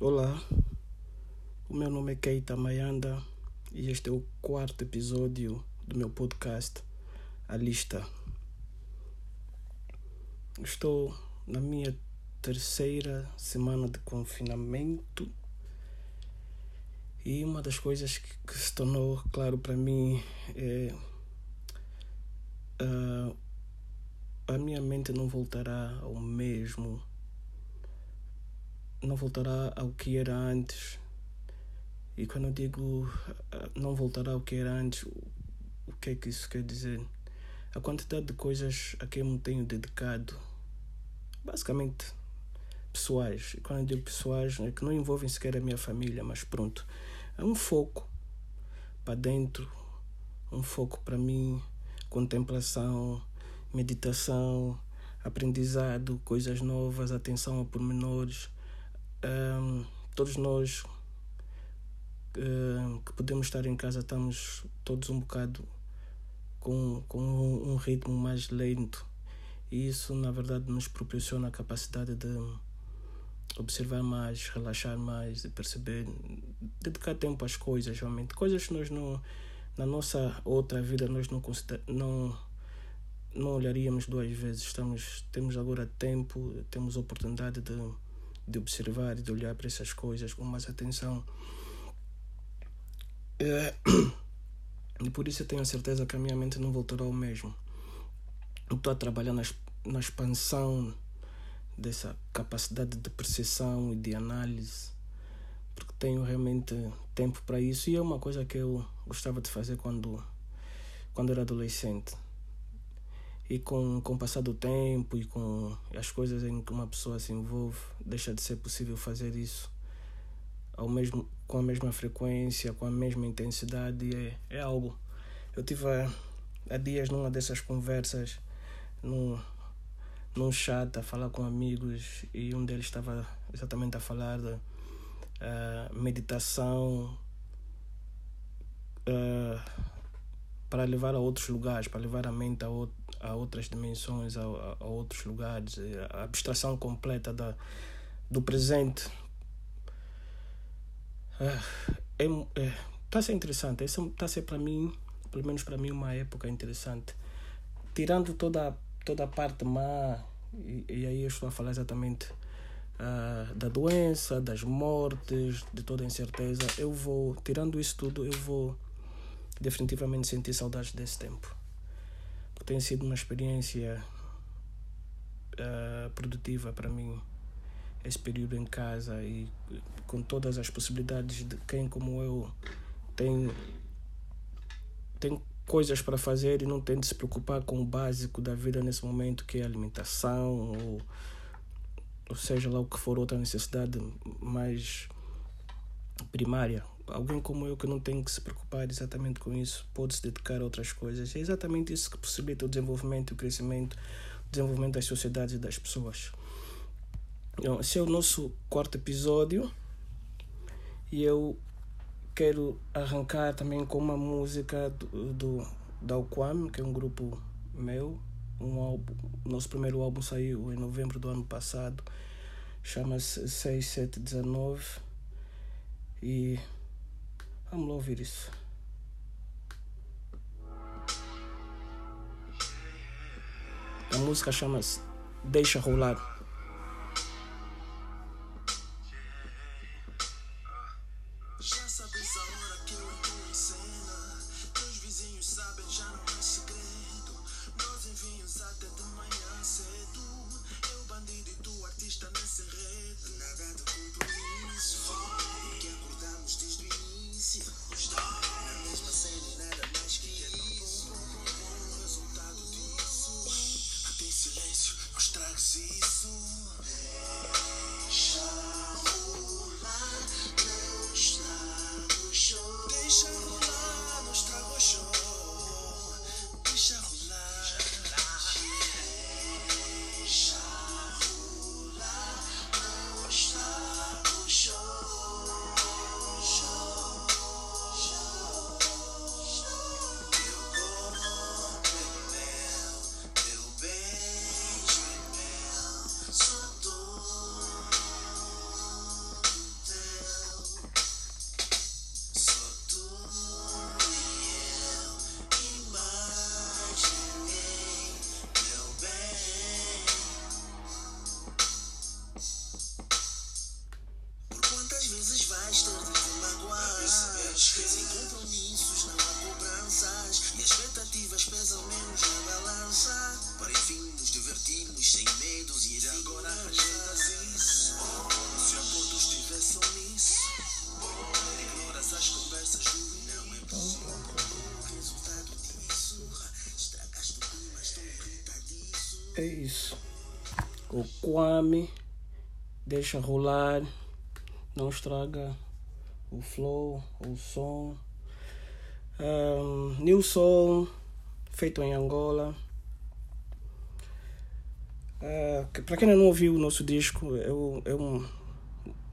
Olá, o meu nome é Keita Mayanda e este é o quarto episódio do meu podcast A Lista. Estou na minha terceira semana de confinamento e uma das coisas que, que se tornou claro para mim é uh, a minha mente não voltará ao mesmo não voltará ao que era antes. E quando eu digo ah, não voltará ao que era antes, o que é que isso quer dizer? A quantidade de coisas a que eu me tenho dedicado, basicamente pessoais. E quando eu digo pessoais, é que não envolvem sequer a minha família, mas pronto. É um foco para dentro, um foco para mim, contemplação, meditação, aprendizado, coisas novas, atenção a pormenores um, todos nós um, que podemos estar em casa estamos todos um bocado com, com um ritmo mais lento. E isso na verdade nos proporciona a capacidade de observar mais, relaxar mais e perceber, dedicar tempo às coisas realmente, coisas que nós não na nossa outra vida nós não não não olharíamos duas vezes. Estamos temos agora tempo temos oportunidade de de observar e de olhar para essas coisas com mais atenção. É, e por isso eu tenho a certeza que a minha mente não voltará ao mesmo. Estou a trabalhar na, na expansão dessa capacidade de percepção e de análise, porque tenho realmente tempo para isso e é uma coisa que eu gostava de fazer quando, quando era adolescente. E com, com o passar do tempo e com as coisas em que uma pessoa se envolve, deixa de ser possível fazer isso ao mesmo, com a mesma frequência, com a mesma intensidade. É, é algo. Eu tive há, há dias numa dessas conversas, num, num chat, a falar com amigos, e um deles estava exatamente a falar de uh, meditação. Uh, para levar a outros lugares, para levar a mente a, o, a outras dimensões, a, a, outros lugares, a abstração completa da, do presente. É, é, tá a ser interessante, está a ser para mim, pelo menos para mim, uma época interessante. Tirando toda, toda a parte má, e, e aí eu estou a falar exatamente uh, da doença, das mortes, de toda a incerteza, eu vou, tirando isso tudo, eu vou definitivamente senti saudades desse tempo. Tem sido uma experiência uh, produtiva para mim esse período em casa e com todas as possibilidades de quem como eu tem tem coisas para fazer e não tem de se preocupar com o básico da vida nesse momento que é alimentação ou, ou seja lá o que for outra necessidade mais primária alguém como eu que não tem que se preocupar exatamente com isso pode se dedicar a outras coisas. É exatamente isso que possibilita o desenvolvimento o crescimento, o desenvolvimento das sociedades e das pessoas. Então, esse é o nosso quarto episódio e eu quero arrancar também com uma música do, do da Alquam, que é um grupo meu. Um álbum, nosso primeiro álbum saiu em novembro do ano passado, chama-se 6719 e Vamos lá ouvir isso. A música chama-se Deixa Rolar. Deixa rolar, não estraga o flow, o som. Um, new Soul, feito em Angola. Uh, para quem não ouviu o nosso disco, eu, um,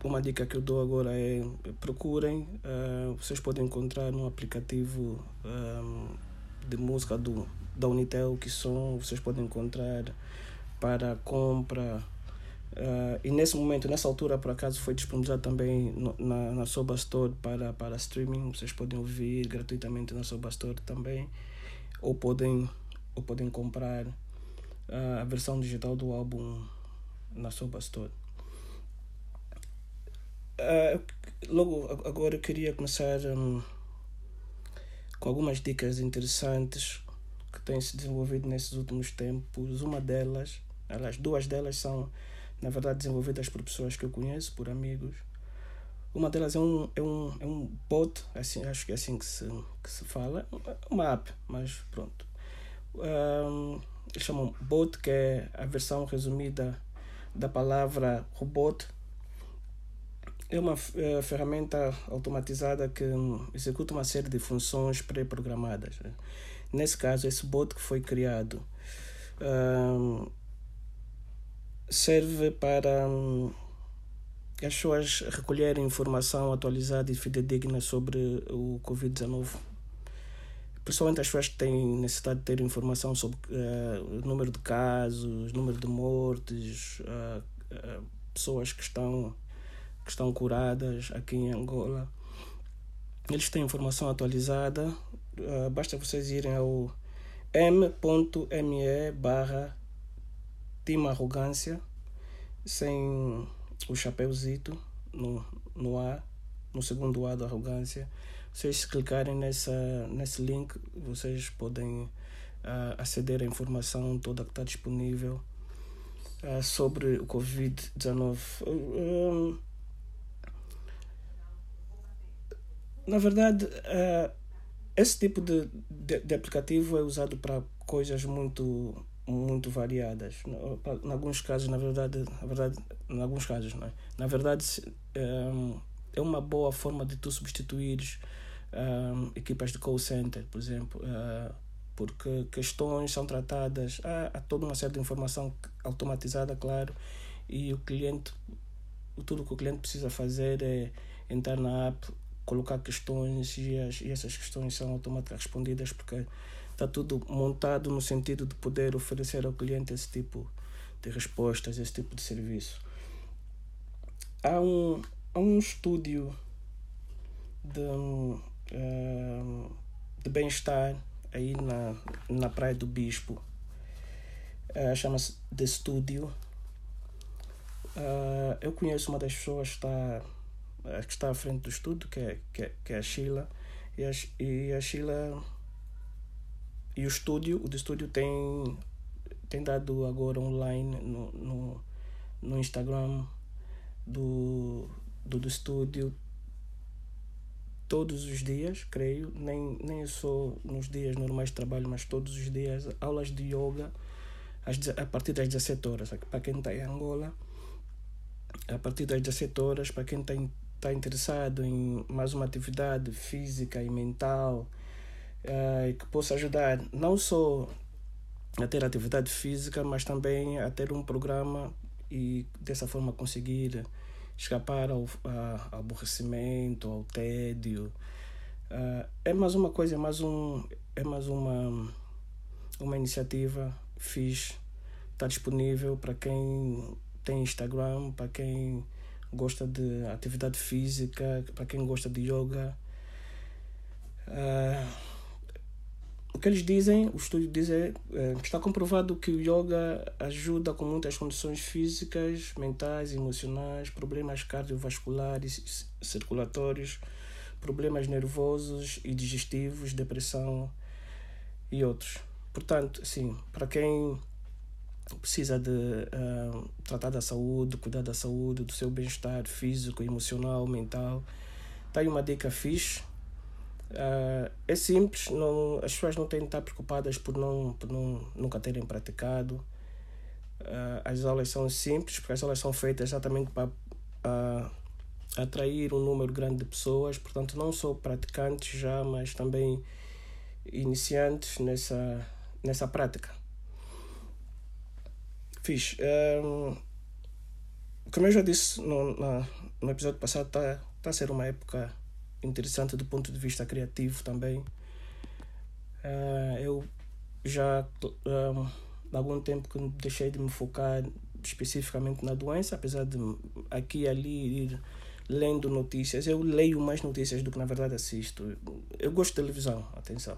uma dica que eu dou agora é procurem. uh, vocês podem encontrar no aplicativo um, de música do, da Unitel, que som, vocês podem encontrar para compra. Uh, e nesse momento, nessa altura, por acaso, foi disponibilizado também no, na, na Soba Store para, para streaming. Vocês podem ouvir gratuitamente na Soba Store também. Ou podem, ou podem comprar uh, a versão digital do álbum na Soba Store. Uh, logo agora eu queria começar um, com algumas dicas interessantes que têm se desenvolvido nesses últimos tempos. Uma delas, aliás, duas delas são, na verdade, desenvolvidas por pessoas que eu conheço, por amigos. Uma delas é um, é um, é um bot, assim, acho que é assim que se, que se fala, uma app, mas pronto. Um, eles chamam bot, que é a versão resumida da palavra robot. É uma eh, ferramenta automatizada que hum, executa uma série de funções pré-programadas. Nesse caso, esse bot que foi criado hum, serve para hum, as pessoas recolherem informação atualizada e fidedigna sobre o Covid-19. Principalmente as pessoas que têm necessidade de ter informação sobre eh, o número de casos, número de mortes, ah, ah, pessoas que estão, que estão curadas aqui em Angola. Eles têm informação atualizada, basta vocês irem ao m.me barra Team Arrogância, sem o chapéuzito no, no A, no segundo A da arrogância. Vocês se clicarem nessa, nesse link, vocês podem ah, aceder à informação toda que está disponível ah, sobre o Covid-19. Um, na verdade, ah, esse tipo de, de, de aplicativo é usado para coisas muito muito variadas. Em alguns casos, na verdade, na verdade, em alguns casos, não é? Na verdade, um, é uma boa forma de tu substituires um, equipas de call center, por exemplo, uh, porque questões são tratadas, há, há toda uma série de informação automatizada, claro, e o cliente, tudo que o cliente precisa fazer é entrar na app, colocar questões e, as, e essas questões são automaticamente respondidas porque está tudo montado no sentido de poder oferecer ao cliente esse tipo de respostas, esse tipo de serviço. Há um, há um estúdio de, eh, de bem-estar aí na, na Praia do Bispo. Eh, Chama-se The Studio. Eh, eu conheço uma das pessoas que está, que está à frente do estúdio, que é, que é, que é a Sheila. E a, e a Sheila e o estúdio, o do estúdio tem, tem dado agora online no, no, no Instagram do, do, do estúdio todos os dias, creio, nem, nem só nos dias normais de trabalho, mas todos os dias, aulas de yoga às, a partir das 17 horas, para quem está em Angola, a partir das 17 horas, para quem está está interessado em mais uma atividade física e mental, eh, que possa ajudar não só a ter atividade física, mas também a ter um programa e dessa forma conseguir escapar ao, ao aborrecimento, ao tédio. Ah, é mais uma coisa, é mais, um, é mais uma, uma iniciativa fixe. Está disponível para quem tem Instagram, para quem gosta de atividade física, para quem gosta de yoga. Ah, o que eles dizem, o estudo diz é, é, está comprovado que o yoga ajuda com muitas condições físicas, mentais, emocionais, problemas cardiovasculares, circulatórios, problemas nervosos e digestivos, depressão e outros. Portanto, sim, para quem precisa de uh, tratar da saúde, cuidar da saúde, do seu bem-estar físico, emocional, mental, aí uma dica fixe. Uh, é simples, não, as pessoas não têm de estar preocupadas por, não, por não, nunca terem praticado. Uh, as aulas são simples, porque as aulas são feitas exatamente para uh, atrair um número grande de pessoas, portanto, não só praticantes já, mas também iniciantes nessa, nessa prática. Fiz. Um, como eu já disse no, na, no episódio passado, está tá a ser uma época interessante do ponto de vista criativo também. Uh, eu já há algum tempo que deixei de me focar especificamente na doença, apesar de aqui e ali ir lendo notícias. Eu leio mais notícias do que na verdade assisto. Eu gosto de televisão, atenção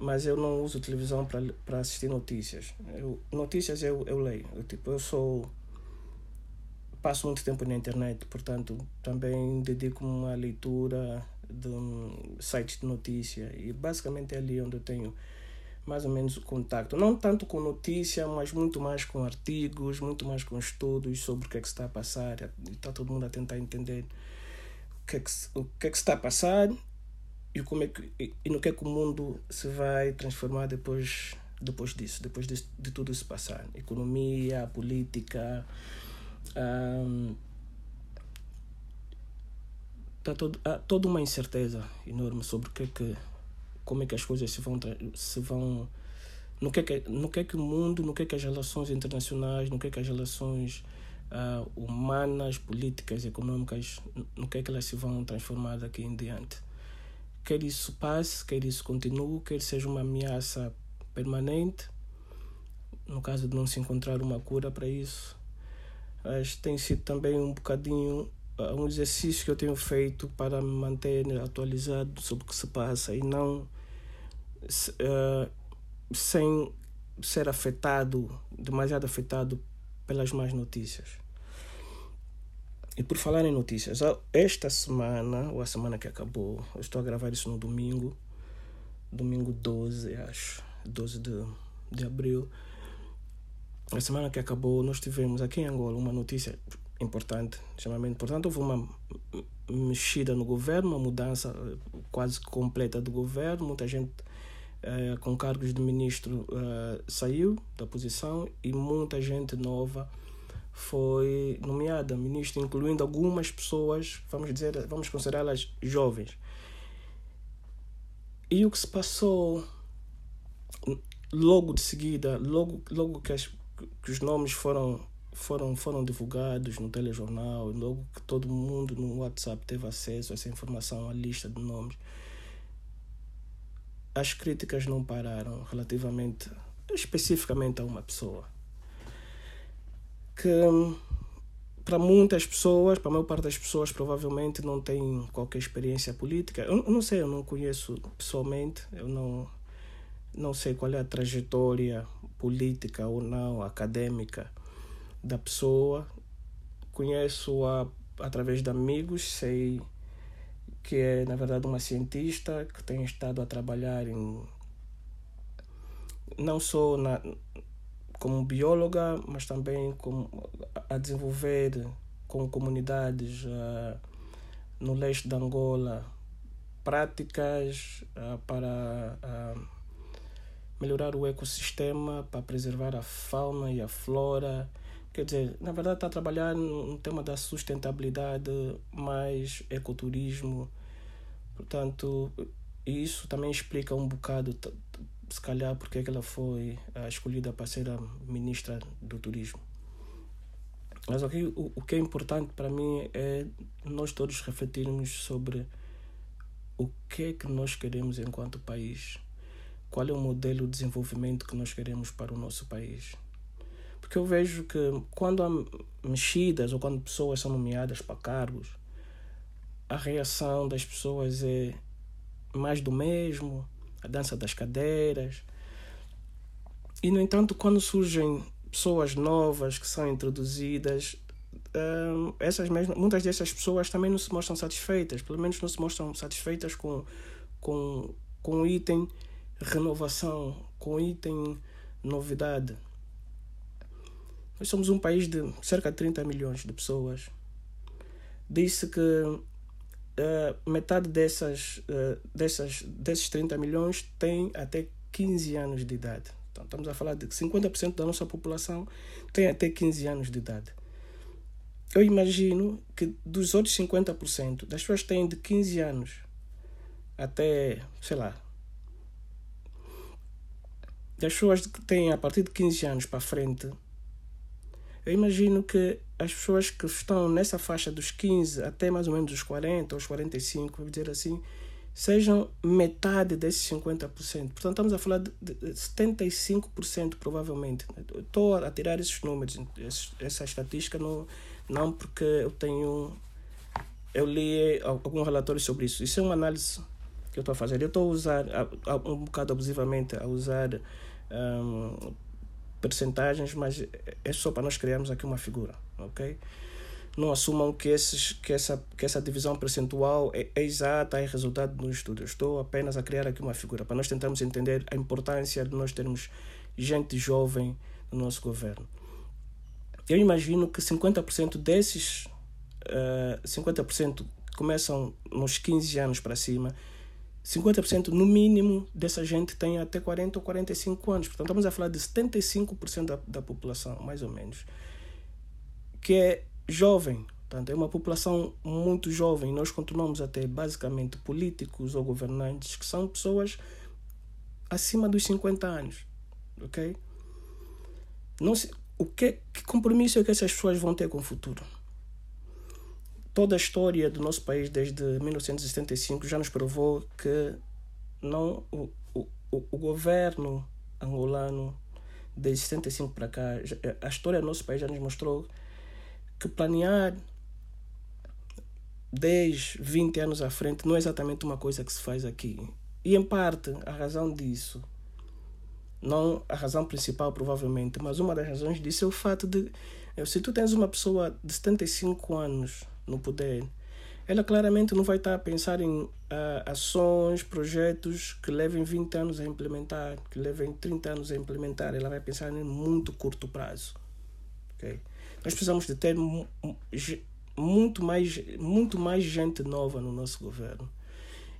mas eu não uso televisão para assistir notícias. Eu, notícias eu, eu leio. Eu, tipo, eu sou. Passo muito tempo na internet, portanto, também dedico-me à leitura de um site de notícia. E basicamente é ali onde eu tenho mais ou menos o contato. Não tanto com notícia, mas muito mais com artigos, muito mais com estudos sobre o que é que está a passar. Está todo mundo a tentar entender o que é que, o que, é que está a passar e como é que e no que é que o mundo se vai transformar depois depois disso depois de, de tudo isso passar economia política um, tá todo, há toda uma incerteza enorme sobre o que é que como é que as coisas se vão se vão no que é que no que é que o mundo no que é que as relações internacionais no que é que as relações uh, humanas políticas econômicas no que é que elas se vão transformar daqui em diante quer isso passe, quer isso continue, quer seja uma ameaça permanente, no caso de não se encontrar uma cura para isso. Mas tem sido também um bocadinho uh, um exercício que eu tenho feito para me manter atualizado sobre o que se passa e não uh, sem ser afetado, demasiado afetado pelas más notícias. E por falar em notícias, esta semana, ou a semana que acabou, eu estou a gravar isso no domingo, domingo 12, acho, 12 de, de abril. A semana que acabou, nós tivemos aqui em Angola uma notícia importante, extremamente importante. Houve uma mexida no governo, uma mudança quase completa do governo. Muita gente eh, com cargos de ministro eh, saiu da posição e muita gente nova foi nomeada ministra, incluindo algumas pessoas, vamos dizer, vamos considerá-las jovens. E o que se passou logo de seguida, logo, logo que, as, que os nomes foram, foram, foram divulgados no telejornal, logo que todo mundo no WhatsApp teve acesso a essa informação, a lista de nomes, as críticas não pararam relativamente, especificamente a uma pessoa que para muitas pessoas, para a maior parte das pessoas, provavelmente não tem qualquer experiência política. Eu, não sei, eu não conheço pessoalmente, eu não, não sei qual é a trajetória política ou não, acadêmica da pessoa. Conheço-a através de amigos, sei que é, na verdade, uma cientista que tem estado a trabalhar em não só na, como bióloga, mas também como a desenvolver com comunidades uh, no leste de Angola práticas uh, para uh, melhorar o ecossistema, para preservar a fauna e a flora. Quer dizer, na verdade está a trabalhar no tema da sustentabilidade, mais ecoturismo. Portanto, isso também explica um bocado se calhar porque é que ela foi escolhida para ser a ministra do turismo. Mas aqui o, o que é importante para mim é nós todos refletirmos sobre o que é que nós queremos enquanto país. Qual é o modelo de desenvolvimento que nós queremos para o nosso país. Porque eu vejo que quando há mexidas ou quando pessoas são nomeadas para cargos, a reação das pessoas é mais do mesmo, a dança das cadeiras. E, no entanto, quando surgem pessoas novas que são introduzidas, um, essas mesmas, muitas dessas pessoas também não se mostram satisfeitas, pelo menos não se mostram satisfeitas com, com, com o item renovação, com item novidade. Nós somos um país de cerca de 30 milhões de pessoas. Disse que uh, metade dessas, uh, dessas, desses 30 milhões tem até 15 anos de idade. Então, estamos a falar de que 50% da nossa população tem até 15 anos de idade. Eu imagino que dos outros 50%, das pessoas têm de 15 anos até, sei lá, das pessoas que têm a partir de 15 anos para frente, eu imagino que as pessoas que estão nessa faixa dos 15 até mais ou menos os 40 ou os 45, vou dizer assim, sejam metade desses 50%. Portanto, estamos a falar de 75% provavelmente. Estou a tirar esses números, essa estatística, não, não porque eu tenho. Eu li algum relatório sobre isso. Isso é uma análise que eu estou a fazer. Eu estou a usar, um bocado abusivamente, a usar um, percentagens, mas é só para nós criarmos aqui uma figura, ok? Não assumam que, esses, que, essa, que essa divisão percentual é, é exata, é resultado do estudo. Eu estou apenas a criar aqui uma figura para nós tentarmos entender a importância de nós termos gente jovem no nosso governo. Eu imagino que 50% desses uh, 50% começam nos 15 anos para cima 50% no mínimo dessa gente tem até 40 ou 45 anos. Portanto, estamos a falar de 75% da, da população, mais ou menos, que é jovem. Portanto, é uma população muito jovem. Nós continuamos a ter basicamente políticos ou governantes que são pessoas acima dos 50 anos. Ok? Não se, o que, que compromisso é que essas pessoas vão ter com o futuro? Toda a história do nosso país desde 1975 já nos provou que não o, o, o governo angolano desde 75 para cá, a história do nosso país já nos mostrou que planear 10, 20 anos à frente não é exatamente uma coisa que se faz aqui. E em parte, a razão disso, não a razão principal provavelmente, mas uma das razões disso é o fato de se tu tens uma pessoa de 75 anos no poder, ela claramente não vai estar a pensar em uh, ações, projetos que levem 20 anos a implementar, que levem 30 anos a implementar. Ela vai pensar em muito curto prazo. Okay? Nós precisamos de ter muito mais, muito mais gente nova no nosso governo.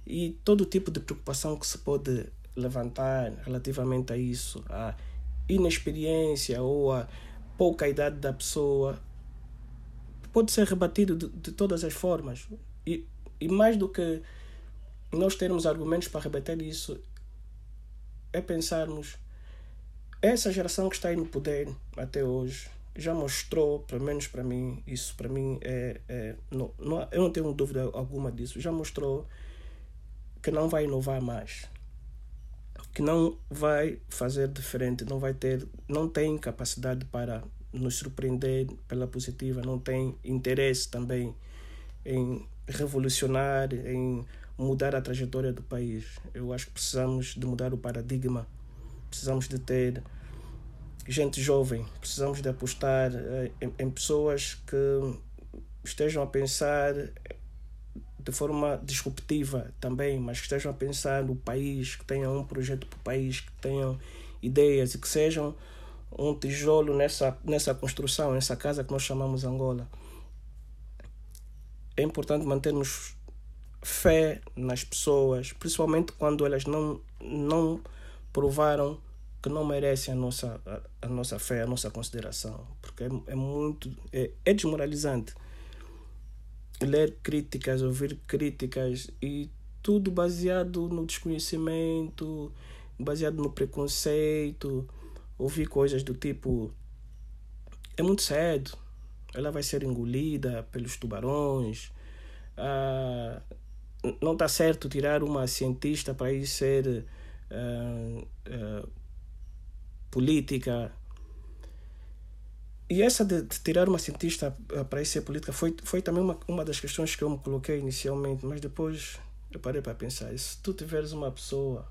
E todo tipo de preocupação que se pode levantar relativamente a isso, a inexperiência ou a pouca idade da pessoa, pode ser rebatido de, de todas as formas. E, e mais do que nós termos argumentos para rebater isso, é pensarmos essa geração que está aí no poder até hoje já mostrou, pelo menos para mim, isso para mim é, é não, não, eu não tenho dúvida alguma disso, já mostrou que não vai inovar mais, que não vai fazer diferente, não vai ter, não tem capacidade para nos surpreender pela positiva, não tem interesse também em revolucionar, em mudar a trajetória do país. Eu acho que precisamos de mudar o paradigma, precisamos de ter gente jovem, precisamos de apostar eh, em, em pessoas que estejam a pensar de forma disruptiva também, mas que estejam a pensar no país, que tenham um projeto para o país, que tenham ideias e que sejam um tijolo nessa, nessa construção, nessa casa que nós chamamos Angola. É importante mantermos fé nas pessoas, principalmente quando elas não, não provaram que não merecem a nossa, a, a nossa fé, a nossa consideração, porque é, é muito é, é desmoralizante ler críticas, ouvir críticas e tudo baseado no desconhecimento, baseado no preconceito ouvir coisas do tipo: é muito cedo, ela vai ser engolida pelos tubarões, ah, não está certo tirar uma cientista para ir ser ah, ah, política. E essa de, tirar uma cientista para ir ser política foi, foi também uma, uma das questões que eu me coloquei inicialmente, mas depois eu parei para pensar: se tu tiveres uma pessoa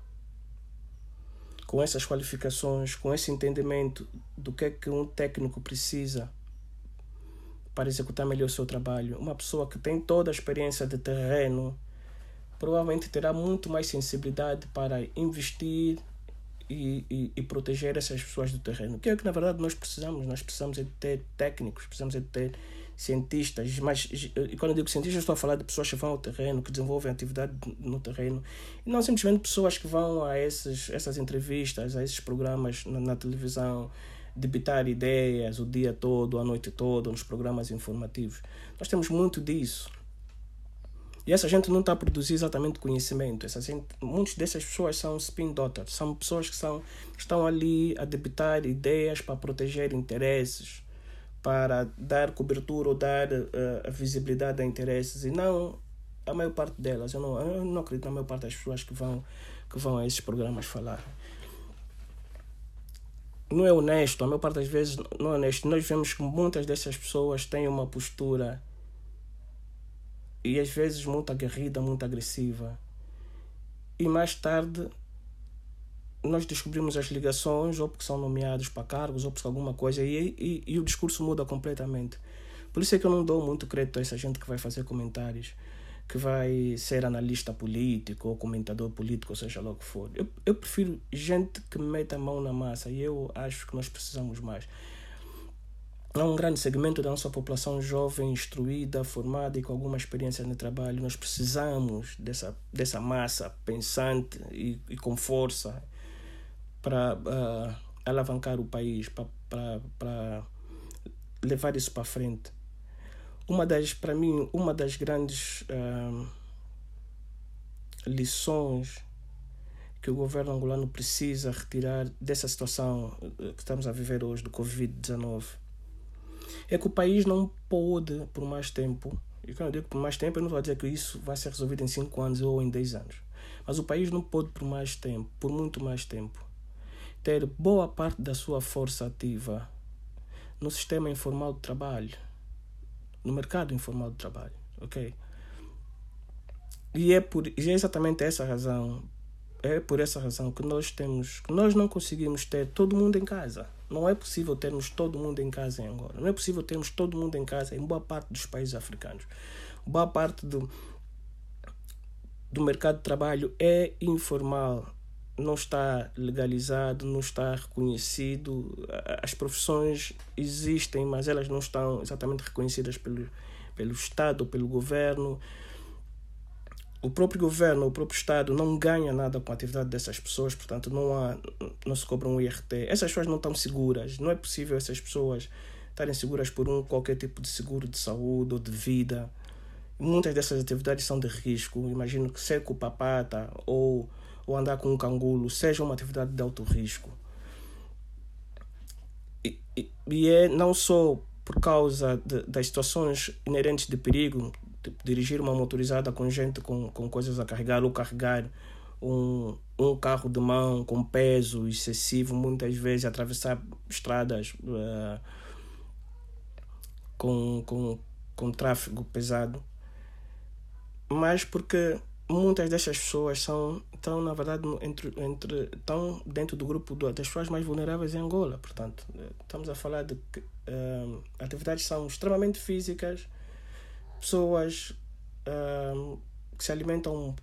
com essas qualificações, com esse entendimento do que é que um técnico precisa para executar melhor o seu trabalho, uma pessoa que tem toda a experiência de terreno, provavelmente terá muito mais sensibilidade para investir e, e, e, proteger essas pessoas do terreno. Que é o que na verdade nós precisamos. Nós precisamos é de ter técnicos, precisamos é de ter cientistas, mas e quando eu digo cientistas estou a falar de pessoas que vão ao terreno, que desenvolvem atividade no terreno, e não simplesmente pessoas que vão a esses, essas entrevistas, a esses programas na, na televisão, debitar ideias o dia todo, a noite toda, nos programas informativos. Nós temos muito disso. E essa gente não está a produzir exatamente conhecimento. Essa gente, muitas dessas pessoas são spin doctors, são pessoas que são, estão ali a debitar ideias para proteger interesses, para dar cobertura ou dar uh, visibilidade a interesses, e não a maior parte delas. Eu não, eu não acredito na maior parte das pessoas que vão, que vão a esses programas falar não é honesto, a maior parte das vezes não é honesto. Nós vemos que muitas dessas pessoas têm uma postura e às vezes muito aguerrida, muito agressiva. E mais tarde nós descobrimos as ligações, ou porque são nomeados para cargos, ou porque alguma coisa, e, e, e o discurso muda completamente. Por isso é que eu não dou muito crédito a essa gente que vai fazer comentários que vai ser analista político ou comentador político, ou seja lá o que for. Eu, eu prefiro gente que meta a mão na massa e eu acho que nós precisamos mais. Há um grande segmento da nossa população jovem, instruída, formada e com alguma experiência no trabalho. Nós precisamos dessa, dessa massa pensante e, e com força para uh, alavancar o país, para levar isso para frente. Uma das para mim uma das grandes uh, lições que o governo angolano precisa retirar dessa situação eh, que estamos a viver hoje do Covid-19 é que o país não pode por mais tempo e quando eu digo por mais tempo eu não vou dizer que isso vai ser resolvido em 5 anos ou em 10 anos mas o país não pode por mais tempo por muito mais tempo ter boa parte da sua força ativa no sistema informal de trabalho no mercado informal de trabalho, ok? E é por e é exatamente essa razão, é por essa razão que nós temos, que nós não conseguimos ter todo mundo em casa. Não é possível termos todo mundo em casa em Angola. Não é possível termos todo mundo em casa em boa parte dos países africanos. Boa parte do, do mercado de trabalho é informal, não está legalizado, não está reconhecido. As profissões existem, mas elas não estão exatamente reconhecidas pelo, pelo Estado, pelo governo. O próprio governo, o próprio Estado não ganha nada com a atividade dessas pessoas, portanto não, há, não se cobra um IRT. Essas pessoas não estão seguras. Não é possível essas pessoas estarem seguras por um qualquer tipo de seguro de saúde ou de vida. Muitas dessas atividades são de risco. Imagino que ser com papata ou ou andar com um cangulo seja uma atividade de alto risco. E, e, e é não só por causa de, das situações inerentes de perigo, de dirigir uma motorizada com gente com, com coisas a carregar ou carregar um, um carro de mão com peso excessivo, muitas vezes atravessar estradas uh, com, com, com tráfego pesado, mas porque muitas destas pessoas são estão na verdade entre entre estão dentro do grupo das pessoas mais vulneráveis em Angola portanto estamos a falar de que uh, atividades são extremamente físicas pessoas uh, que se alimentam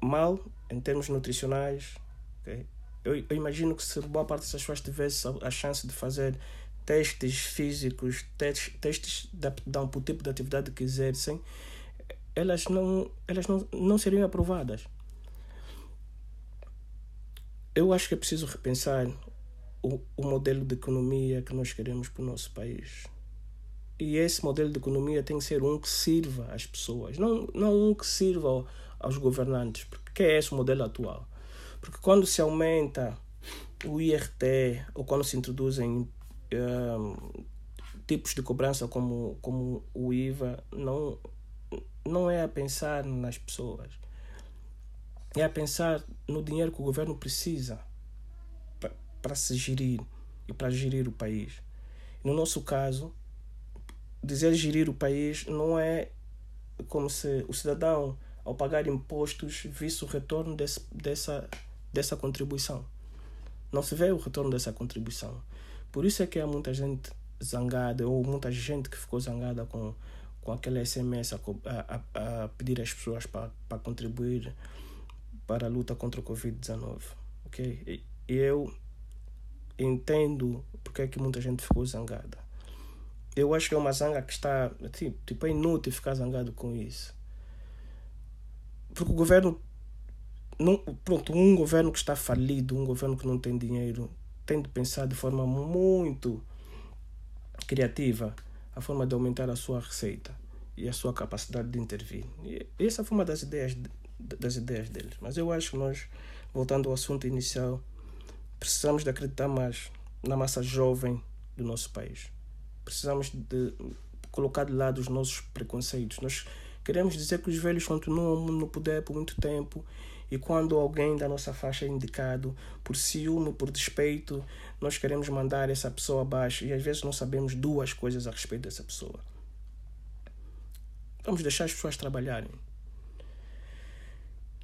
mal em termos nutricionais okay? eu, eu imagino que se boa parte dessas pessoas tivesse a, a chance de fazer testes físicos testes, testes de aptidão para o tipo de atividade que exercem elas não, elas não, não seriam aprovadas. Eu acho que é preciso repensar o, o modelo de economia que nós queremos para o nosso país. E esse modelo de economia tem que ser um que sirva às pessoas, não, não um que sirva aos governantes, porque é esse o modelo atual. Porque quando se aumenta o IRT ou quando se introduzem um, tipos de cobrança como, como o IVA, não, não é a pensar nas pessoas, é a pensar no dinheiro que o governo precisa para se gerir e para gerir o país. No nosso caso, dizer gerir o país não é como se o cidadão, ao pagar impostos, visse o retorno desse, dessa, dessa contribuição. Não se vê o retorno dessa contribuição. Por isso é que há muita gente zangada, ou muita gente que ficou zangada com, com aquele SMS a, a, a pedir às pessoas para contribuir para a luta contra o Covid-19. Ok? Eu entendo porque é que muita gente ficou zangada. Eu acho que é uma zanga que está. Tipo, tipo, é inútil ficar zangado com isso. Porque o governo. Não, pronto, um governo que está falido, um governo que não tem dinheiro, tem de pensar de forma muito criativa a forma de aumentar a sua receita e a sua capacidade de intervir. E essa foi uma das ideias, das ideias deles. Mas eu acho que nós, voltando ao assunto inicial, precisamos de acreditar mais na massa jovem do nosso país. Precisamos de colocar de lado os nossos preconceitos. Nós queremos dizer que os velhos continuam no poder por muito tempo e quando alguém da nossa faixa é indicado por ciúme, por despeito, nós queremos mandar essa pessoa abaixo e às vezes não sabemos duas coisas a respeito dessa pessoa. Vamos deixar as pessoas trabalharem.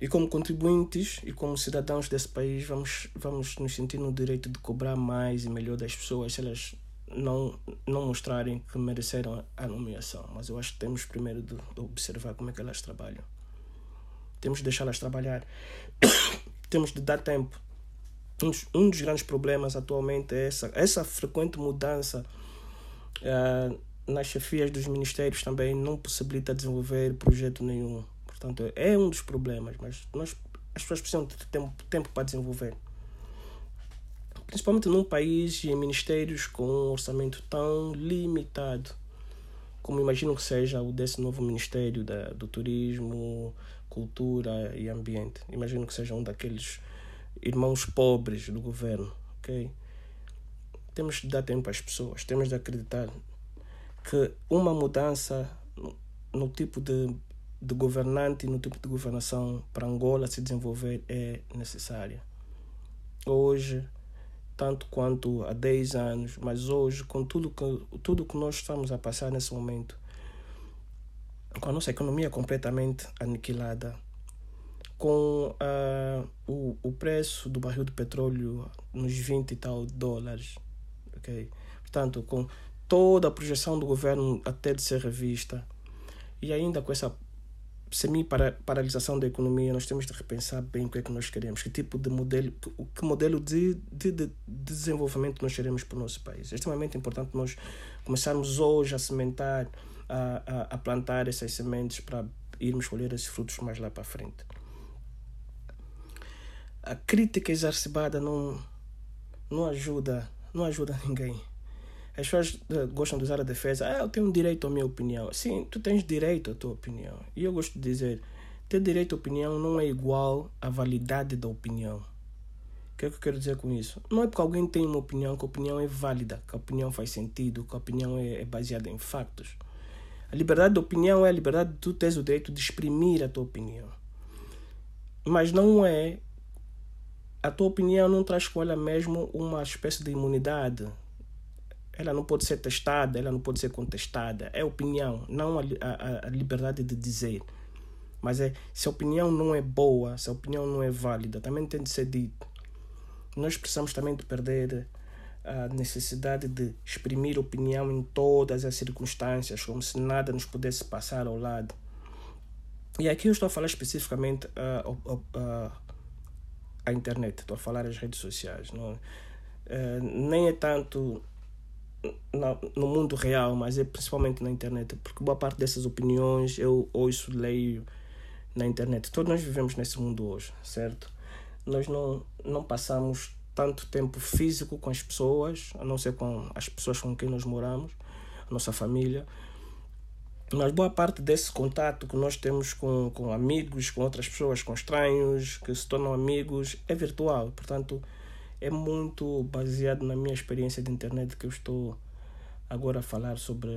E como contribuintes e como cidadãos desse país, vamos, vamos nos sentir no direito de cobrar mais e melhor das pessoas se elas não, não mostrarem que mereceram a nomeação. Mas eu acho que temos primeiro de, observar como é que elas trabalham. Temos de deixá-las trabalhar. temos de dar tempo. Um dos, um dos grandes problemas atualmente é essa, essa frequente mudança uh, nas chefias dos ministérios também não possibilita desenvolver projeto nenhum. Portanto, é um dos problemas, mas nós, as pessoas precisam de tempo, tempo para desenvolver. Principalmente num país e em ministérios com um orçamento tão limitado, como imagino que seja o desse novo Ministério da, do Turismo, Cultura e Ambiente. Imagino que seja um daqueles irmãos pobres do governo, ok? Temos de dar tempo às pessoas, temos de acreditar que uma mudança no tipo de de governante no tipo de governação para Angola se desenvolver é necessária. Hoje, tanto quanto há 10 anos, mas hoje, com tudo que, tudo que nós estamos a passar nesse momento, com a nossa economia completamente aniquilada, com uh, o, o preço do barril de petróleo nos 20 e tal dólares, ok? Portanto, com toda a projeção do governo até de ser revista, e ainda com essa semi-paralisação da economia, nós temos de repensar bem o que é que nós queremos, que tipo de modelo, que modelo de, de, de desenvolvimento nós queremos para o nosso país. É extremamente importante nós começarmos hoje a sementar, a, a, a plantar essas sementes para irmos colher esses frutos mais lá para frente. A crítica exacerbada não, não ajuda, não ajuda ninguém. As pessoas eh, gostam de usar a defesa. Ah, eu tenho direito à minha opinião. Sim, tu tens direito à tua opinião. E eu gosto de dizer: ter direito à opinião não é igual à validade da opinião. O que é que eu quero dizer com isso? Não é porque alguém tem uma opinião que a opinião é válida, que a opinião faz sentido, que a opinião é, é baseada em factos. A liberdade de opinião é a liberdade de tu teres o direito de exprimir a tua opinião. Mas não é. A tua opinião não traz com ela mesmo uma espécie de imunidade ela não pode ser testada, ela não pode ser contestada. É opinião, não a, a, a liberdade de dizer. Mas é, se a opinião não é boa, se a opinião não é válida, também tem de ser dito. Nós precisamos também de perder a necessidade de exprimir opinião em todas as circunstâncias, como se nada nos pudesse passar ao lado. E aqui eu estou a falar especificamente uh, uh, uh, a internet, estou a falar as redes sociais. Não, uh, nem é tanto no mundo real, mas é principalmente na internet, porque boa parte dessas opiniões eu ouço, leio na internet. Todos nós vivemos nesse mundo hoje, certo? Nós não, não passamos tanto tempo físico com as pessoas, a não ser com as pessoas com quem nós moramos, a nossa família. Mas boa parte desse contato que nós temos com, com amigos, com outras pessoas, com estranhos, que se tornam amigos, é virtual. Portanto, é muito baseado na minha experiência de internet que eu estou agora a falar sobre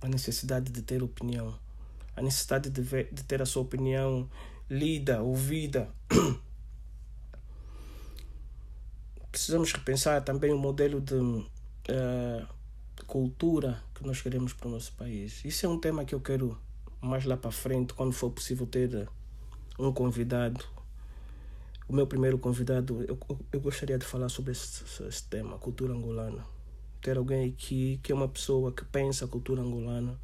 a necessidade de ter opinião, a necessidade de, ver, de ter a sua opinião lida, ouvida. Precisamos repensar também o modelo de uh, cultura que nós queremos para o nosso país. Isso é um tema que eu quero mais lá para frente, quando for possível ter um convidado o meu primeiro convidado, eu, eu gostaria de falar sobre esse, esse tema, cultura angolana. Ter alguém aqui que é uma pessoa que pensa a cultura angolana.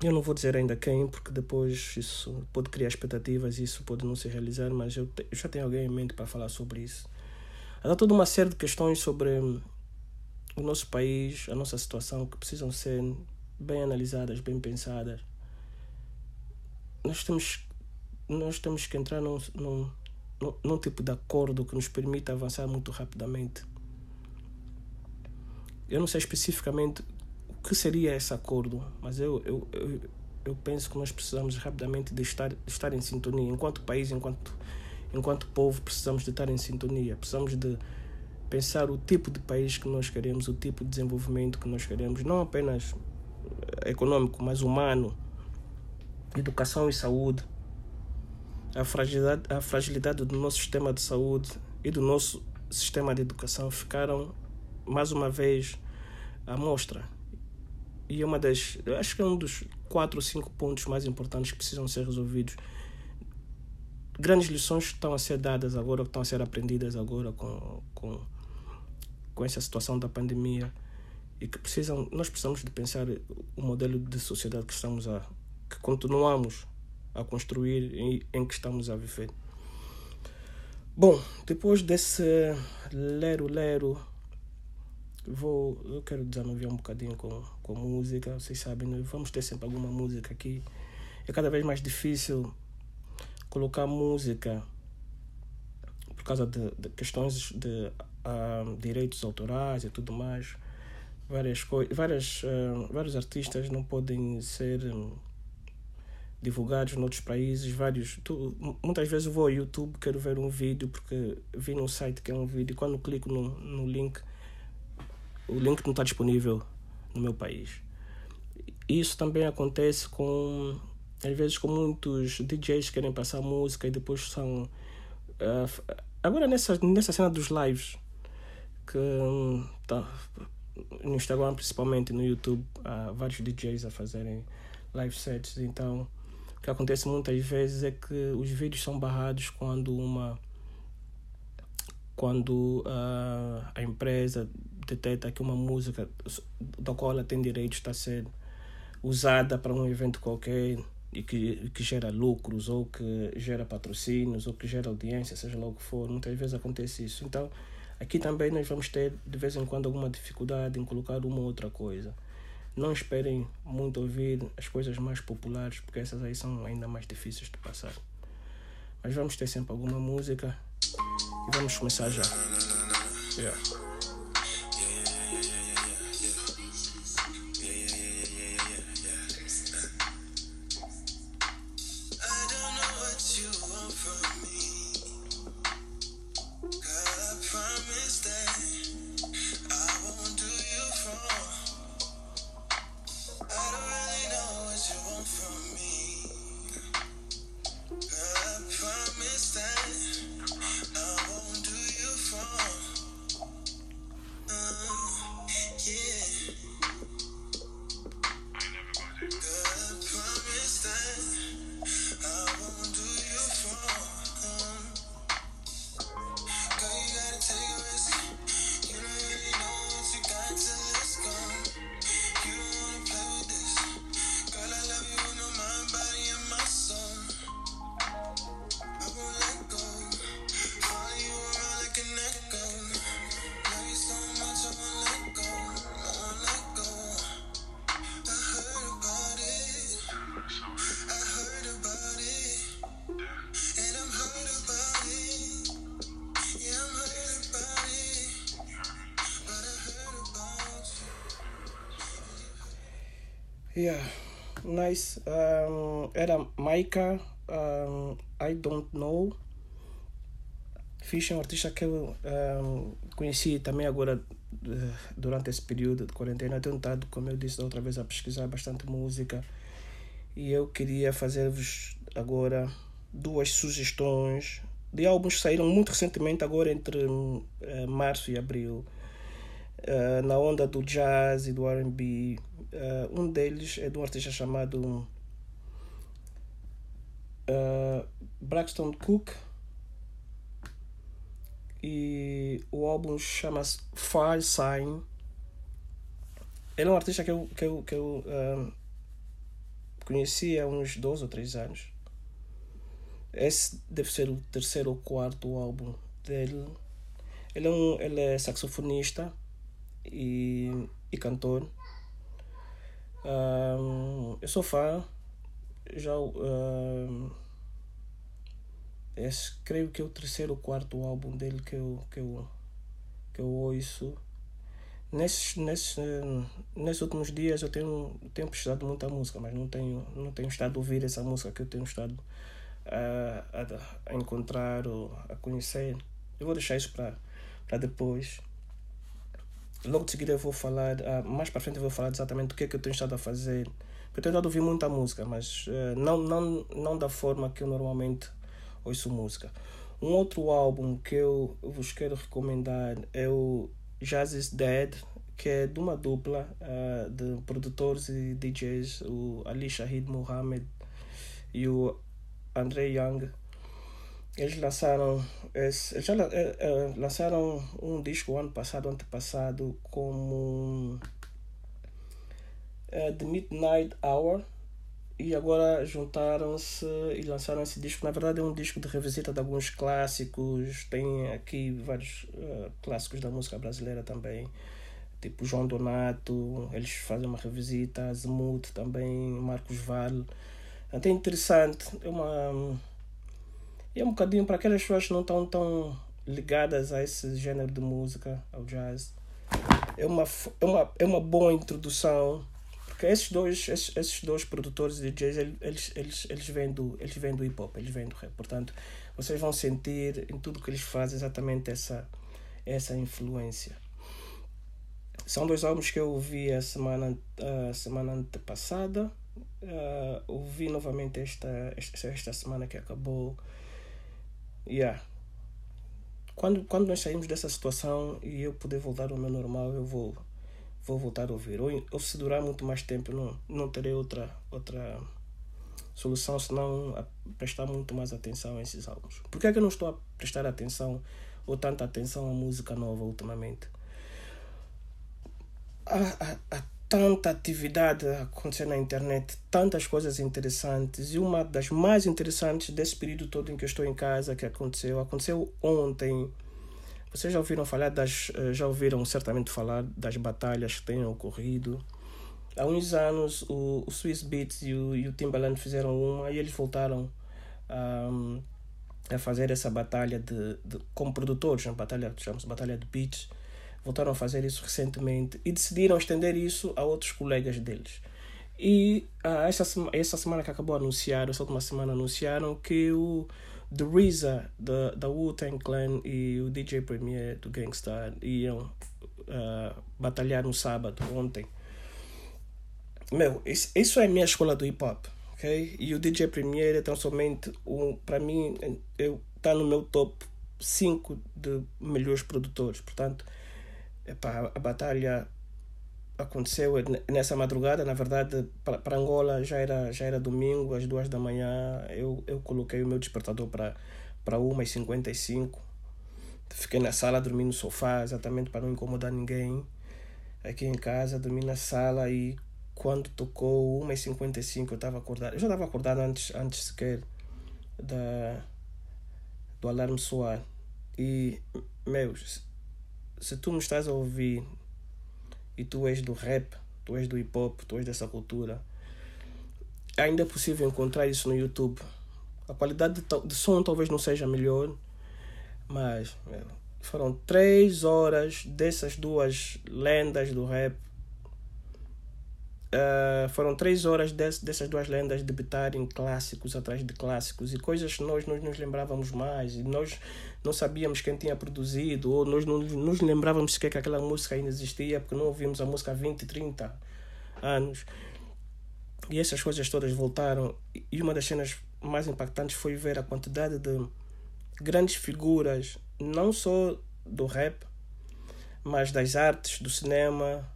Eu não vou dizer ainda quem, porque depois isso pode criar expectativas e isso pode não se realizar, mas eu, te, eu já tenho alguém em mente para falar sobre isso. Há toda uma série de questões sobre o nosso país, a nossa situação, que precisam ser bem analisadas, bem pensadas. Nós temos, nós temos que entrar num, num, num, tipo de acordo que nos permita avançar muito rapidamente. Eu não sei especificamente o que seria esse acordo, mas eu, eu, eu, eu penso que nós precisamos rapidamente de estar, de estar em sintonia. Enquanto país, enquanto, enquanto povo, precisamos de estar em sintonia. Precisamos de pensar o tipo de país que nós queremos, o tipo de desenvolvimento que nós queremos, não apenas econômico, mas humano, educação e saúde. A fragilidade, a fragilidade do nosso sistema de saúde e do nosso sistema de educação ficaram, mais uma vez, à mostra. E é uma das, acho que é um dos quatro ou cinco pontos mais importantes que precisam ser resolvidos. Grandes lições estão a ser dadas agora, estão a ser aprendidas agora com, com com essa situação da pandemia e que precisam nós precisamos de pensar o modelo de sociedade que estamos a que continuamos a construir e em que estamos a viver. Bom, depois desse lero lero vou eu quero desanuviar um bocadinho com com música, vocês sabem, né? vamos ter sempre alguma música aqui. É cada vez mais difícil colocar música por causa de, de questões de uh, direitos autorais e tudo mais. Várias coisas, várias, uh, vários artistas não podem ser um, divulgados noutros países. Vários, tu, muitas vezes eu vou ao YouTube, quero ver um vídeo porque vi num site que é um vídeo quando clico no, no link, o link não está disponível no meu país. Isso também acontece com às vezes com muitos DJs que querem passar música e depois são uh, agora nessa nessa cena dos lives que tá, no Instagram, principalmente no YouTube, há vários DJs a fazerem live sets. Então, o que acontece muitas vezes é que os vídeos são barrados quando uma quando uh, a empresa detecta que uma música da qual ela tem direito está ser usada para um evento qualquer e que, que gera lucros ou que gera patrocínios ou que gera audiência, seja lá o que for, muitas vezes acontece isso. Então, Aqui também nós vamos ter de vez em quando alguma dificuldade em colocar uma ou outra coisa. Não esperem muito ouvir as coisas mais populares, porque essas aí são ainda mais difíceis de passar. Mas vamos ter sempre alguma música e vamos começar já. Yeah. Yeah, nice. Um, era Maika, um, I Don't Know. Fish é um artista que eu um, conheci também agora uh, durante esse período de quarentena. Tenho estado, como eu disse da outra vez, a pesquisar bastante música. E eu queria fazer-vos agora duas sugestões de álbuns que saíram muito recentemente, agora entre uh, março e abril. Uh, na onda do jazz e do RB. Uh, um deles é de um artista chamado uh, Braxton Cook e o álbum chama-se Fire Sign. Ele é um artista que eu, que eu, que eu uh, conheci há uns dois ou três anos. Esse deve ser o terceiro ou quarto álbum dele. Ele é, um, ele é saxofonista e, e cantor. Um, eu sou fã. Já um, esse creio que é o terceiro ou quarto álbum dele que eu, que eu, que eu ouço. Nesses, nesses, nesses últimos dias eu tenho, tenho prestado muita música, mas não tenho, não tenho estado a ouvir essa música que eu tenho estado a, a, a encontrar ou a conhecer. Eu vou deixar isso para depois. Logo de seguida eu vou falar, uh, mais para frente eu vou falar exatamente o que é que eu tenho estado a fazer. Eu tenho estado a ouvir muita música, mas uh, não, não, não da forma que eu normalmente ouço música. Um outro álbum que eu vos quero recomendar é o Jazz is Dead, que é de uma dupla uh, de produtores e DJs, o Ali Shahid Mohammed e o André Young. Eles lançaram, eles já é, é, lançaram um disco ano passado, antepassado, como é, The Midnight Hour. E agora juntaram-se e lançaram esse disco. Na verdade, é um disco de revisita de alguns clássicos. Tem aqui vários clássicos da música brasileira também, tipo João Donato. Eles fazem uma revisita, Azimuth também, Marcos Vale. Até interessante. É uma e é um bocadinho para aquelas pessoas que não estão tão ligadas a esse gênero de música, ao jazz. É uma, é uma, é uma boa introdução, porque esses dois, esses, esses dois produtores de jazz, eles, eles, eles, vêm do, eles vêm do hip hop, eles vêm do rap. Portanto, vocês vão sentir em tudo que eles fazem exatamente essa, essa influência. São dois álbuns que eu ouvi a semana, a semana antepassada. Uh, ouvi novamente esta, esta, esta semana que acabou yeah. Quando, quando nós saímos dessa situação e eu puder voltar ao meu normal, eu vou, vou voltar a ouvir. Ou, ou se durar muito mais tempo, não, não terei outra, outra solução senão prestar muito mais atenção a esses álbuns. Por que é que eu não estou a prestar atenção ou tanta atenção à música nova ultimamente? A tanta atividade acontecendo na internet, tantas coisas interessantes. E uma das mais interessantes desse período todo em que eu estou em casa, que aconteceu, aconteceu ontem. Vocês já ouviram falar das, eh, já ouviram certamente falar das batalhas que têm ocorrido. Há uns anos o, o Swiss Beats e o, e o Timbaland fizeram uma e eles voltaram um, a fazer essa batalha de, de como produtores, uma batalha que chamamos Batalha de Beats voltaram a fazer isso recentemente e decidiram estender isso a outros colegas deles. E ah, essa, essa semana que acabou de anunciar, essa última semana anunciaram que o The RZA da, da Wu-Tang Clan e o DJ Premier do Gangstar iam uh, batalhar no sábado, ontem. Meu, isso, isso é a minha escola do hip hop, ok? E o DJ Premier é tão somente, um, para mim, está no meu top 5 de melhores produtores. Portanto, Epá, a batalha aconteceu nessa madrugada, na verdade, para Angola já era, já era domingo, às duas da manhã. Eu, eu coloquei o meu despertador para para 1h55. Fiquei na sala, dormi no sofá, exatamente para não incomodar ninguém. Aqui em casa, dormi na sala e quando tocou 1h55 eu estava acordado. Eu já estava acordado antes, antes sequer da, do alarme soar. E, meus, se tu me estás a ouvir e tu és do rap, tu és do hip hop, tu és dessa cultura, ainda é possível encontrar isso no YouTube. A qualidade de, de som talvez não seja melhor, mas meu, foram três horas dessas duas lendas do rap Uh, foram três horas dessas duas lendas debitarem clássicos atrás de clássicos e coisas que nós não nos lembrávamos mais e nós não sabíamos quem tinha produzido ou nós não nos lembrávamos sequer que aquela música ainda existia porque não ouvimos a música há 20, 30 anos. E essas coisas todas voltaram e uma das cenas mais impactantes foi ver a quantidade de grandes figuras não só do rap mas das artes, do cinema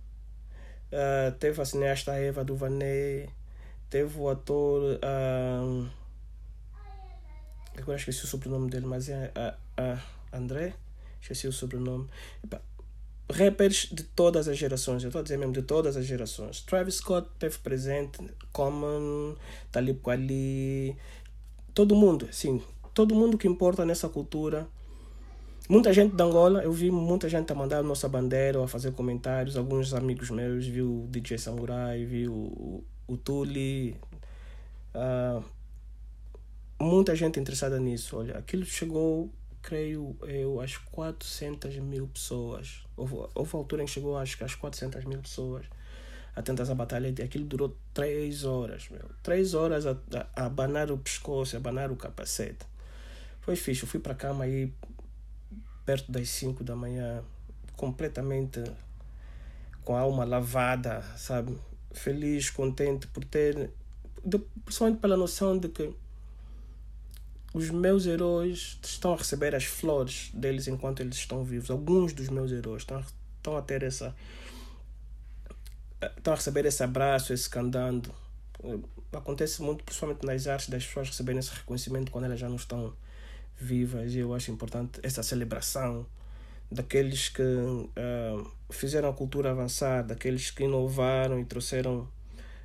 Uh, teve a cineasta Eva Duvernay, teve o ator uh, Agora esqueci o sobrenome dele, mas é a André. Esqueci o sobrenome. Epá, rappers de todas as gerações, eu estou a dizer mesmo de todas as gerações. Travis Scott teve presente, Common, Talib Kweli, todo mundo, sim, todo mundo que importa nessa cultura. Muita gente da Angola, eu vi muita gente a mandar a nossa bandeira, a fazer comentários. Alguns amigos meus, vi o DJ Samurai, vi o, o, Tuli. Uh, muita gente interessada nisso. Olha, aquilo chegou creio eu, às 400 mil pessoas. Houve, houve altura em que chegou acho que às 400 mil pessoas a tentar essa batalha. E aquilo durou 3 horas, meu. 3 horas a, a, a abanar o pescoço, a abanar o capacete. Foi fixe. Eu fui para cama aí perto das 5 da manhã, completamente com a alma lavada, sabe? Feliz, contente por ter. Principalmente pela noção de que os meus heróis estão a receber as flores deles enquanto eles estão vivos. Alguns dos meus heróis estão, estão a ter essa. estão a receber esse abraço, esse candando. Acontece muito, principalmente nas artes, das pessoas receberem esse reconhecimento quando elas já não estão vivas. E eu acho importante essa celebração daqueles que uh, fizeram a cultura avançar, daqueles que inovaram e trouxeram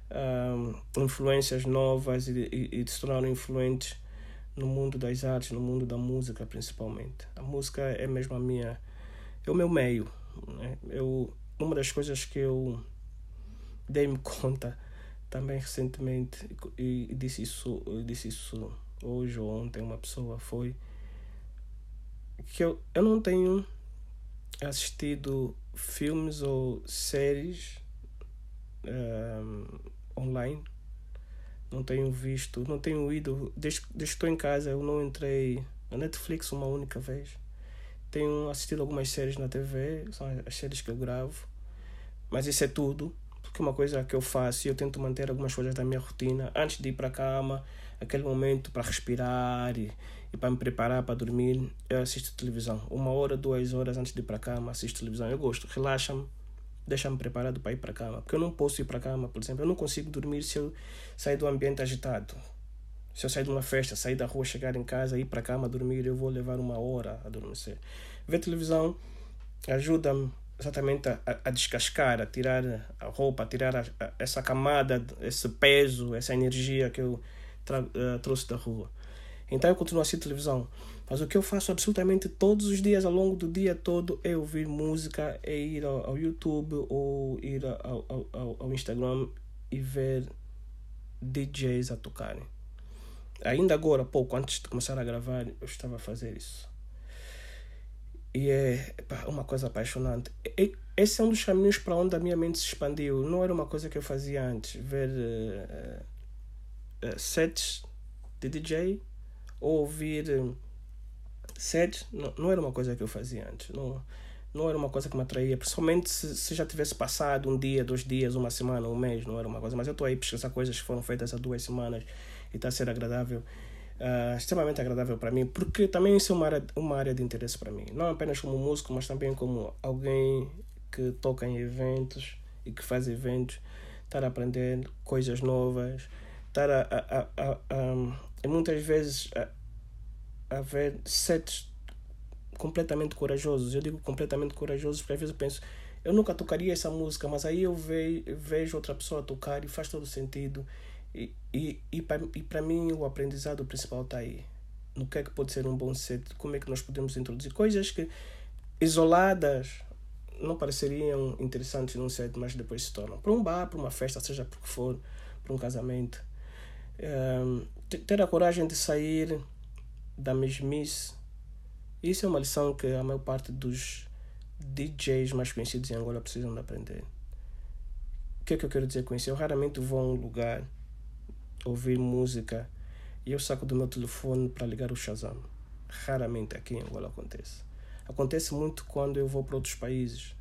uh, influências novas e, e, e se tornaram influentes no mundo das artes, no mundo da música principalmente. A música é mesmo a minha, é o meu meio. Né? Eu, uma das coisas que eu dei-me conta também recentemente e, e disse isso, disse isso hoje ou ontem uma pessoa foi. Que eu, eu não tenho assistido filmes ou séries um, online. Não tenho visto, não tenho ido, desde, desde que estou em casa eu não entrei na Netflix uma única vez. Tenho assistido algumas séries na TV, são as séries que eu gravo, mas isso é tudo, porque uma coisa que eu faço e eu tento manter algumas coisas da minha rotina. Antes de ir para a cama, aquele momento para respirar e, e para me preparar para dormir, eu assisto televisão. Uma hora, duas horas antes de ir para a cama, assisto televisão. Eu gosto, relaxa-me deixa-me preparado para ir para a cama. Porque eu não posso ir para a cama, por exemplo. Eu não consigo dormir se eu sair do ambiente agitado. Se eu sair de uma festa, sair da rua, chegar em casa, ir para a cama, dormir, eu vou levar uma hora a adormecer. Ver televisão ajuda-me exatamente a, a, descascar, a tirar a roupa, a tirar a, a, essa camada, esse peso, essa energia que eu uh, trouxe da rua. Então eu continuo a assistir televisão. Mas o que eu faço absolutamente todos os dias, ao longo do dia todo, é ouvir música, é ir ao, ao YouTube ou ir ao, ao, ao Instagram e ver DJs a tocarem. Ainda agora, pouco antes de começar a gravar, eu estava a fazer isso. E é uma coisa apaixonante. Esse é um dos caminhos para onde a minha mente se expandiu. Não era uma coisa que eu fazia antes. Ver uh, sets de DJ ou ouvir. Uh, sede não, não era uma coisa que eu fazia antes. Não, não era uma coisa que me atraía, principalmente se, se já tivesse passado um dia, dois dias, uma semana, um mês, não era uma coisa. Mas eu estou aí pesquisar coisas que foram feitas há duas semanas e está a ser agradável, uh, extremamente agradável para mim, porque também isso é uma área, uma área de interesse para mim. Não apenas como músico, mas também como alguém que toca em eventos e que faz eventos, estar a aprender coisas novas, estar a, a, a, a, muitas vezes a ver sets completamente corajosos. Eu digo completamente corajosos porque às vezes eu penso, eu nunca tocaria essa música, mas aí eu vejo, vejo outra pessoa tocar e faz todo sentido. E, e, e para mim o aprendizado principal está aí. No que é que pode ser um bom set, como é que nós podemos introduzir coisas que isoladas não pareceriam interessantes num set, mas depois se tornam. Para um bar, para uma festa, seja por que for, para um casamento. Um, ter a coragem de sair da mesmice. Isso é uma lição que a maior parte dos DJs mais conhecidos em Angola precisam de aprender. O que é que eu quero dizer com isso? Eu raramente vou a um lugar ouvir música e eu saco do meu telefone para ligar o Shazam. Raramente aqui em Angola acontece. Acontece muito quando eu vou para outros países.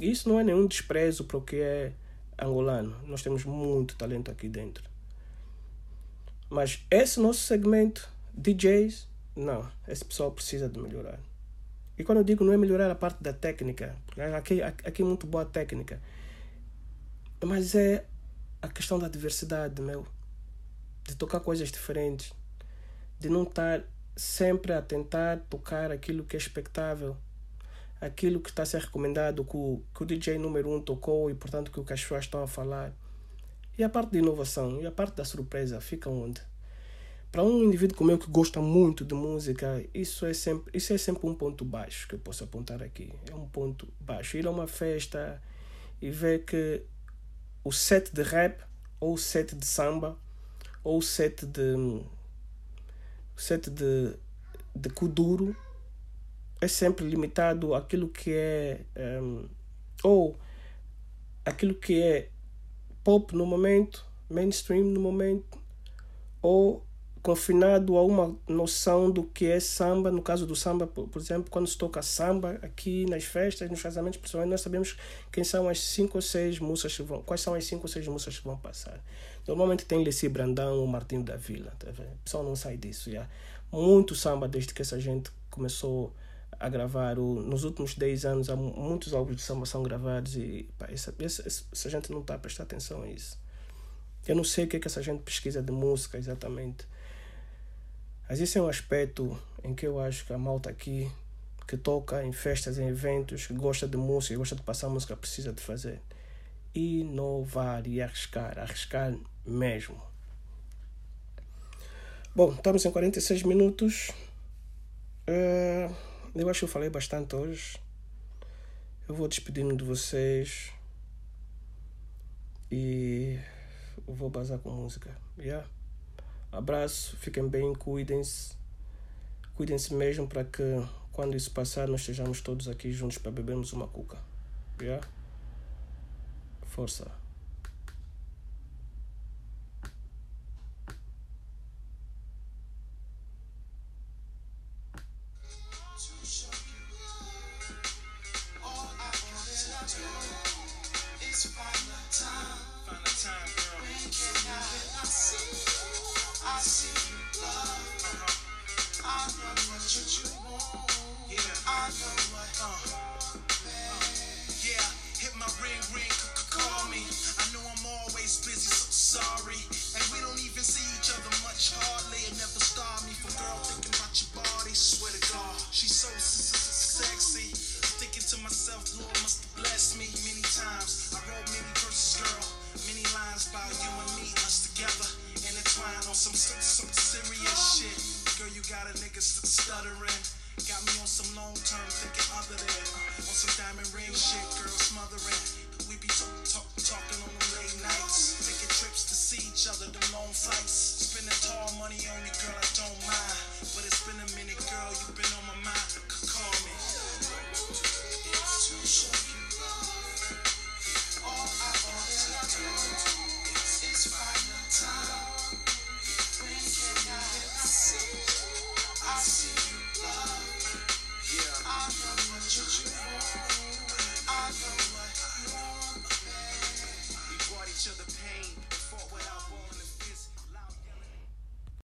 E isso não é nenhum desprezo para o que é angolano. Nós temos muito talento aqui dentro. Mas esse nosso segmento DJs, não, esse pessoal precisa de melhorar. E quando eu digo não é melhorar a parte da técnica, aqui, aqui é muito boa técnica, mas é a questão da diversidade, meu. De tocar coisas diferentes, de não estar sempre a tentar tocar aquilo que é expectável, aquilo que está a ser recomendado, que o, que o DJ número um tocou e, portanto, que o pessoas estão a falar. E a parte de inovação e a parte da surpresa fica onde? Para um indivíduo como eu que gosta muito de música, isso é sempre, isso é sempre um ponto baixo que eu posso apontar aqui. É um ponto baixo. Ir a uma festa e ver que o set de rap, ou o set de samba, ou o set de. O set de, de kuduro é sempre limitado àquilo que é. Um, ou aquilo que é pop no momento, mainstream no momento, ou confinado a uma noção do que é samba. No caso do samba, por, exemplo, quando se toca samba aqui nas festas, nos casamentos, principalmente, nós sabemos quem são as cinco ou seis músicas que vão, quais são as cinco ou seis músicas que vão passar. Normalmente tem Leci Brandão ou Martinho da Vila, tá? O pessoal não sai disso. Já. Muito samba desde que essa gente começou a gravar. O, nos últimos 10 anos, há muitos álbuns de samba são gravados e pá, essa, essa, essa gente não está a prestar atenção a isso. Eu não sei o que é que essa gente pesquisa de música exatamente. Mas esse é um aspecto em que eu acho que a malta aqui, que toca em festas, em eventos, que gosta de música, gosta de passar música, precisa de fazer. Inovar e arriscar, arriscar mesmo. Bom, estamos em 46 minutos. Uh, eu acho que eu falei bastante hoje. Eu vou despedindo de vocês. E vou bazar com música. Yeah? Abraço, fiquem bem, cuidem-se. Cuidem-se mesmo para que quando isso passar nós estejamos todos aqui juntos para bebermos uma cuca. Yeah? Força.